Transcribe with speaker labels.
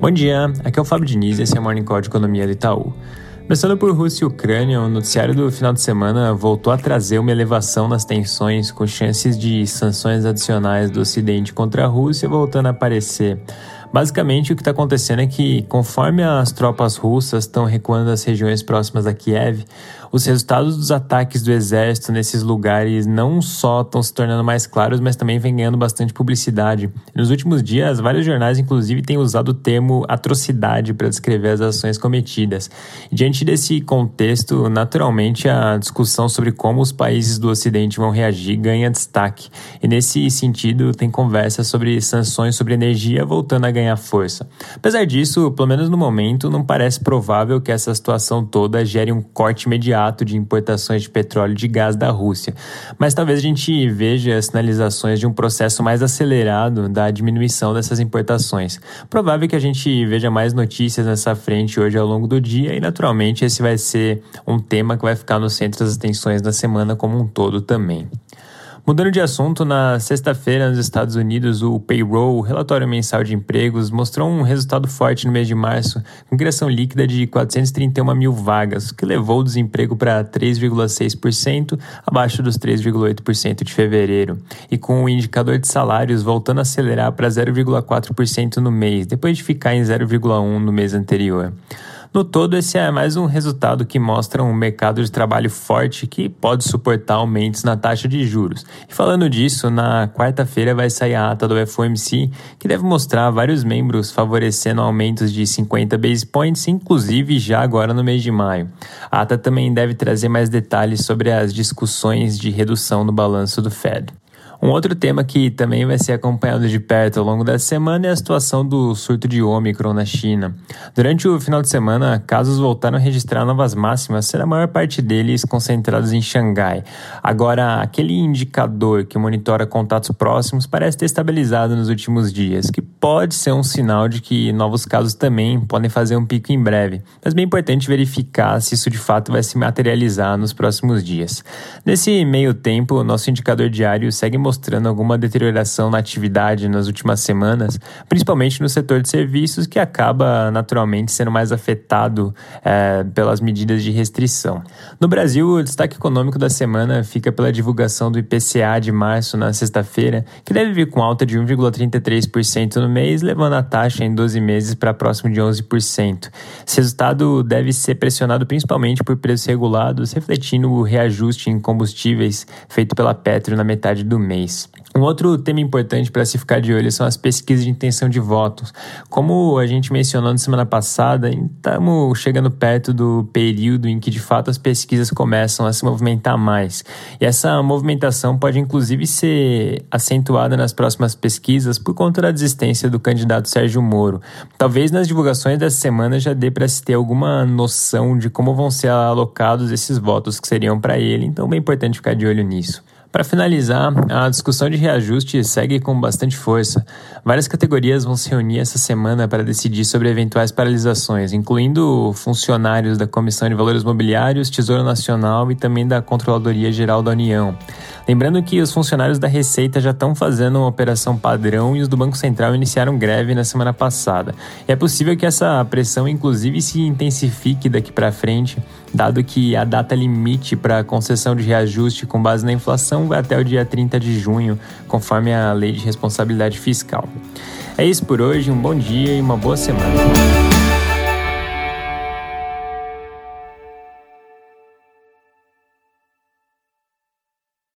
Speaker 1: Bom dia, aqui é o Fábio Diniz e esse é o Morning Call de Economia do Itaú. Começando por Rússia e Ucrânia, o noticiário do final de semana voltou a trazer uma elevação nas tensões, com chances de sanções adicionais do Ocidente contra a Rússia voltando a aparecer. Basicamente, o que está acontecendo é que, conforme as tropas russas estão recuando das regiões próximas a Kiev, os resultados dos ataques do exército nesses lugares não só estão se tornando mais claros, mas também vem ganhando bastante publicidade. Nos últimos dias, vários jornais, inclusive, têm usado o termo atrocidade para descrever as ações cometidas. Diante desse contexto, naturalmente, a discussão sobre como os países do Ocidente vão reagir ganha destaque. E, nesse sentido, tem conversa sobre sanções sobre energia voltando a ganhar força. Apesar disso, pelo menos no momento, não parece provável que essa situação toda gere um corte imediato de importações de petróleo e de gás da Rússia. Mas talvez a gente veja sinalizações de um processo mais acelerado da diminuição dessas importações. Provável que a gente veja mais notícias nessa frente hoje ao longo do dia e, naturalmente, esse vai ser um tema que vai ficar no centro das atenções da semana como um todo também. Mudando de assunto, na sexta-feira, nos Estados Unidos, o payroll, o relatório mensal de empregos, mostrou um resultado forte no mês de março, com criação líquida de 431 mil vagas, que levou o desemprego para 3,6%, abaixo dos 3,8% de fevereiro, e com o indicador de salários voltando a acelerar para 0,4% no mês, depois de ficar em 0,1% no mês anterior. No todo, esse é mais um resultado que mostra um mercado de trabalho forte que pode suportar aumentos na taxa de juros. E falando disso, na quarta-feira vai sair a ata do FOMC, que deve mostrar vários membros favorecendo aumentos de 50 base points, inclusive já agora no mês de maio. A ata também deve trazer mais detalhes sobre as discussões de redução no balanço do Fed. Um outro tema que também vai ser acompanhado de perto ao longo dessa semana é a situação do surto de Ômicron na China. Durante o final de semana, casos voltaram a registrar novas máximas, sendo a maior parte deles concentrados em Xangai. Agora, aquele indicador que monitora contatos próximos parece ter estabilizado nos últimos dias, que pode ser um sinal de que novos casos também podem fazer um pico em breve. Mas é bem importante verificar se isso de fato vai se materializar nos próximos dias. Nesse meio tempo, nosso indicador diário segue mostrando alguma deterioração na atividade nas últimas semanas, principalmente no setor de serviços, que acaba naturalmente sendo mais afetado é, pelas medidas de restrição. No Brasil, o destaque econômico da semana fica pela divulgação do IPCA de março na sexta-feira, que deve vir com alta de 1,33% no mês, levando a taxa em 12 meses para próximo de 11%. Esse resultado deve ser pressionado principalmente por preços regulados, refletindo o reajuste em combustíveis feito pela Petro na metade do mês mês. Um outro tema importante para se ficar de olho são as pesquisas de intenção de votos. Como a gente mencionou na semana passada, estamos chegando perto do período em que de fato as pesquisas começam a se movimentar mais. E essa movimentação pode inclusive ser acentuada nas próximas pesquisas por conta da desistência do candidato Sérgio Moro. Talvez nas divulgações dessa semana já dê para se ter alguma noção de como vão ser alocados esses votos que seriam para ele, então é bem importante ficar de olho nisso. Para finalizar, a discussão de reajuste segue com bastante força. Várias categorias vão se reunir essa semana para decidir sobre eventuais paralisações, incluindo funcionários da Comissão de Valores Mobiliários, Tesouro Nacional e também da Controladoria Geral da União. Lembrando que os funcionários da Receita já estão fazendo uma operação padrão e os do Banco Central iniciaram greve na semana passada. E é possível que essa pressão, inclusive, se intensifique daqui para frente, dado que a data limite para concessão de reajuste com base na inflação vai até o dia 30 de junho, conforme a Lei de Responsabilidade Fiscal. É isso por hoje, um bom dia e uma boa semana.